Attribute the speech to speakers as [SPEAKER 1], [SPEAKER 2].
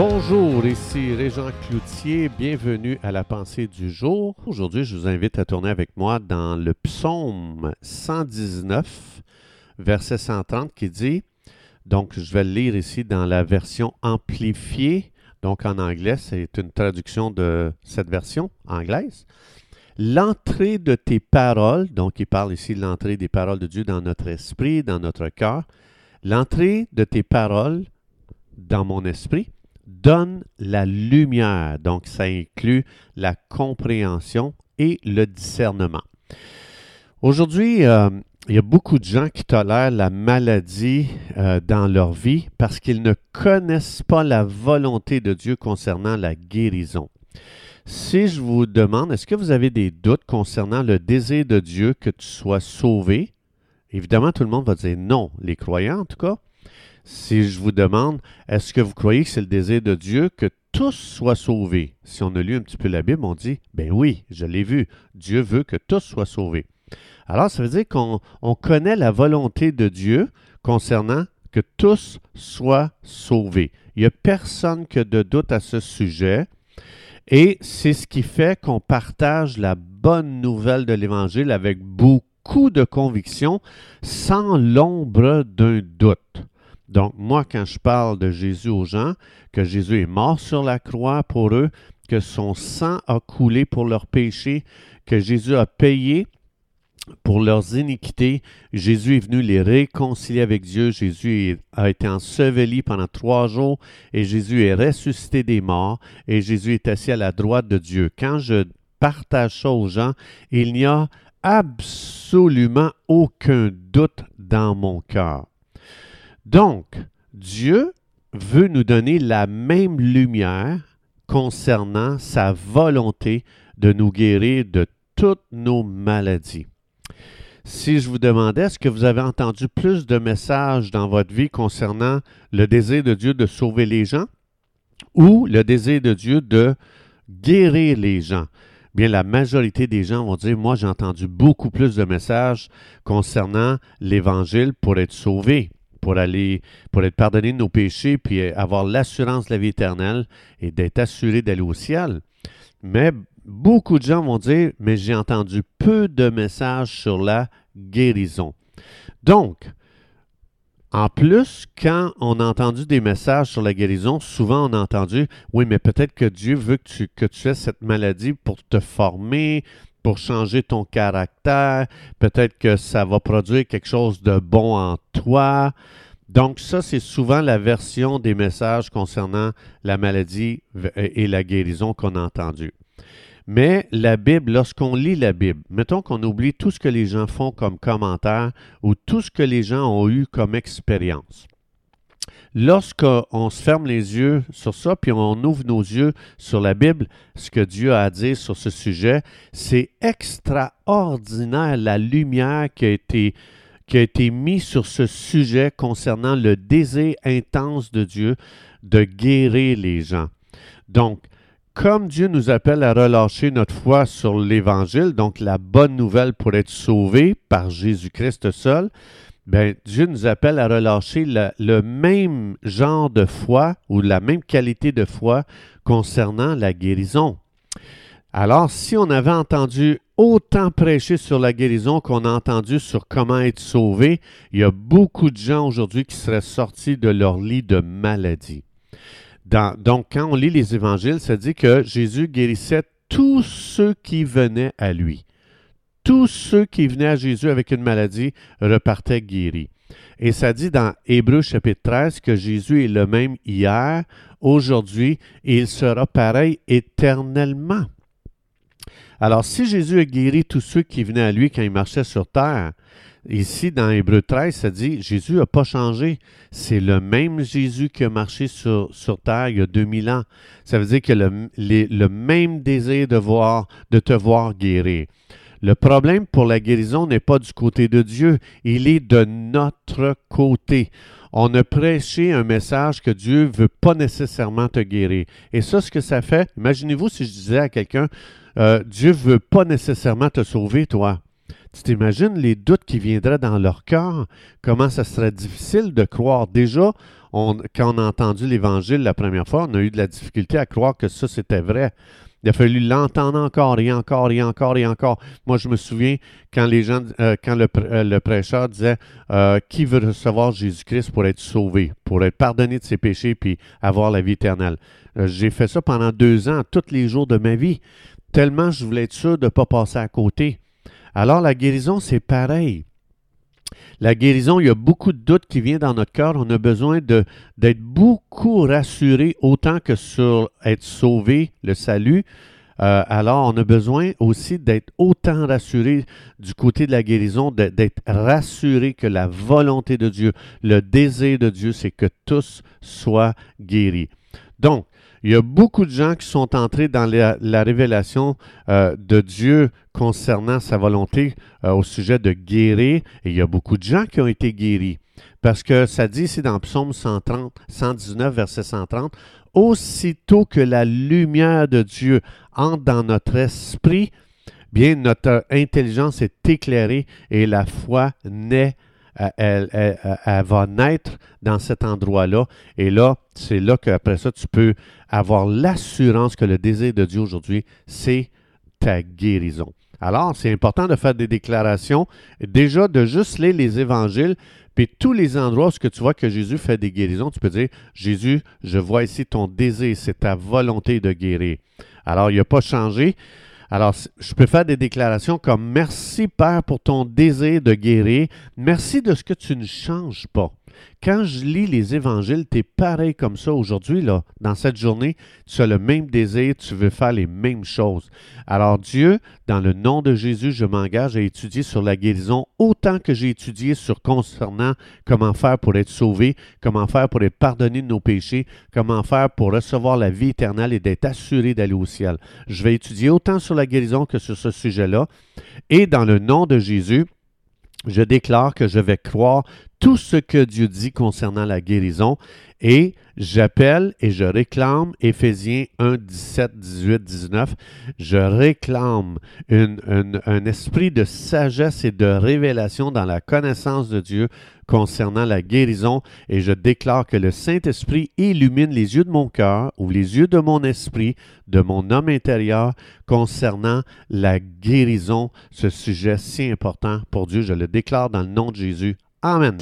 [SPEAKER 1] Bonjour, ici Régent Cloutier, bienvenue à la pensée du jour. Aujourd'hui, je vous invite à tourner avec moi dans le psaume 119, verset 130 qui dit, donc je vais le lire ici dans la version amplifiée, donc en anglais, c'est une traduction de cette version anglaise. L'entrée de tes paroles, donc il parle ici de l'entrée des paroles de Dieu dans notre esprit, dans notre cœur, l'entrée de tes paroles dans mon esprit donne la lumière. Donc, ça inclut la compréhension et le discernement. Aujourd'hui, euh, il y a beaucoup de gens qui tolèrent la maladie euh, dans leur vie parce qu'ils ne connaissent pas la volonté de Dieu concernant la guérison. Si je vous demande, est-ce que vous avez des doutes concernant le désir de Dieu que tu sois sauvé? Évidemment, tout le monde va dire non, les croyants en tout cas. Si je vous demande, est-ce que vous croyez que c'est le désir de Dieu que tous soient sauvés? Si on a lu un petit peu la Bible, on dit, ben oui, je l'ai vu, Dieu veut que tous soient sauvés. Alors, ça veut dire qu'on connaît la volonté de Dieu concernant que tous soient sauvés. Il n'y a personne qui a de doute à ce sujet. Et c'est ce qui fait qu'on partage la bonne nouvelle de l'Évangile avec beaucoup de conviction, sans l'ombre d'un doute. Donc, moi, quand je parle de Jésus aux gens, que Jésus est mort sur la croix pour eux, que son sang a coulé pour leurs péchés, que Jésus a payé pour leurs iniquités. Jésus est venu les réconcilier avec Dieu. Jésus a été enseveli pendant trois jours et Jésus est ressuscité des morts et Jésus est assis à la droite de Dieu. Quand je partage ça aux gens, il n'y a absolument aucun doute dans mon cœur. Donc, Dieu veut nous donner la même lumière concernant sa volonté de nous guérir de toutes nos maladies. Si je vous demandais, est-ce que vous avez entendu plus de messages dans votre vie concernant le désir de Dieu de sauver les gens ou le désir de Dieu de guérir les gens? Bien, la majorité des gens vont dire, moi j'ai entendu beaucoup plus de messages concernant l'Évangile pour être sauvé, pour aller, pour être pardonné de nos péchés, puis avoir l'assurance de la vie éternelle et d'être assuré d'aller au ciel. Mais beaucoup de gens vont dire, mais j'ai entendu peu de messages sur la guérison. Donc, en plus, quand on a entendu des messages sur la guérison, souvent on a entendu, oui, mais peut-être que Dieu veut que tu, que tu aies cette maladie pour te former, pour changer ton caractère, peut-être que ça va produire quelque chose de bon en toi. Donc ça, c'est souvent la version des messages concernant la maladie et la guérison qu'on a entendu. Mais la Bible, lorsqu'on lit la Bible, mettons qu'on oublie tout ce que les gens font comme commentaire ou tout ce que les gens ont eu comme expérience. Lorsqu'on se ferme les yeux sur ça, puis on ouvre nos yeux sur la Bible, ce que Dieu a à dire sur ce sujet, c'est extraordinaire la lumière qui a été qui a été mise sur ce sujet concernant le désir intense de Dieu de guérir les gens. Donc, comme Dieu nous appelle à relâcher notre foi sur l'Évangile, donc la bonne nouvelle pour être sauvé par Jésus-Christ seul, ben, Dieu nous appelle à relâcher le, même genre de foi ou la même qualité de foi concernant la guérison. Alors, si on avait entendu autant prêcher sur la guérison qu'on a entendu sur comment être sauvé, il y a beaucoup de gens aujourd'hui qui seraient sortis de leur lit de maladie donc, quand on lit les évangiles, ça dit que Jésus guérissait tous ceux qui venaient à lui. Tous ceux qui venaient à Jésus avec une maladie repartaient guéris. Et ça dit dans Hébreu chapitre 13 que Jésus est le même hier, aujourd'hui, et il sera pareil éternellement. Alors, si Jésus a guéri tous ceux qui venaient à lui quand il marchait sur terre, Ici, dans Hébreu 13, ça dit Jésus n'a pas changé. C'est le même Jésus qui a marché sur, sur terre il y a 2000 ans. Ça veut dire que le, le même désir de, voir, de te voir guérir. Le problème pour la guérison n'est pas du côté de Dieu, il est de notre côté. On a prêché un message que Dieu ne veut pas nécessairement te guérir. Et ça, ce que ça fait, imaginez-vous si je disais à quelqu'un, euh, Dieu ne veut pas nécessairement te sauver, toi. Tu t'imagines les doutes qui viendraient dans leur cœur, comment ça serait difficile de croire? Déjà, quand on a entendu l'Évangile la première fois, on a eu de la difficulté à croire que ça c'était vrai. Il a fallu l'entendre encore et encore et encore et encore. Moi, je me souviens quand les gens, euh, quand le, euh, le, prêcheur disait euh, qui veut recevoir Jésus-Christ pour être sauvé, pour être pardonné de ses péchés puis avoir la vie éternelle. J'ai fait ça pendant deux ans, tous les jours de ma vie, tellement je voulais être sûr de ne pas passer à côté. Alors la guérison, c'est pareil. La guérison, il y a beaucoup de doutes qui viennent dans notre cœur. On a besoin d'être beaucoup rassuré autant que sur être sauvé, le salut. Euh, alors, on a besoin aussi d'être autant rassuré du côté de la guérison, d'être rassuré que la volonté de Dieu, le désir de Dieu, c'est que tous soient guéris. Donc, il y a beaucoup de gens qui sont entrés dans la, révélation euh, de Dieu concernant sa volonté euh, au sujet de guérir, et il y a beaucoup de gens qui ont été guéris. Parce que ça dit ici dans Psaume 130, 119, verset 130, Aussitôt que la lumière de Dieu entre dans notre esprit, bien notre intelligence est éclairée et la foi naît elle, va naître dans cet endroit-là. Et là, c'est là qu'après ça, tu peux avoir l'assurance que le désir de Dieu aujourd'hui, c'est ta guérison. Alors, c'est important de faire des déclarations, déjà de juste lire les évangiles, puis tous les endroits où tu vois que Jésus fait des guérisons, tu peux dire, Jésus, je vois ici ton désir, c'est ta volonté de guérir. Alors, il n'a pas changé. Alors, je peux faire des déclarations comme Merci Père pour ton désir de guérir. Merci de ce que tu ne changes pas. Quand je lis les évangiles, tu es pareil comme ça aujourd'hui, là. Dans cette journée, tu as le même désir, tu veux faire les mêmes choses. Alors Dieu, dans le nom de Jésus, je m'engage à étudier sur la guérison autant que j'ai étudié sur concernant comment faire pour être sauvé, comment faire pour être pardonné de nos péchés, comment faire pour recevoir la vie éternelle et d'être assuré d'aller au ciel. Je vais étudier autant sur la guérison que sur ce sujet-là. Et dans le nom de Jésus, je déclare que je vais croire tout ce que Dieu dit concernant la guérison et j'appelle et je réclame Éphésiens 1, 17, 18, 19. Je réclame un esprit de sagesse et de révélation dans la connaissance de Dieu concernant la guérison et je déclare que le Saint-Esprit illumine les yeux de mon cœur ou les yeux de mon esprit, de mon homme intérieur concernant la guérison, ce sujet si important pour Dieu. Je le déclare dans le nom de Jésus. Amen.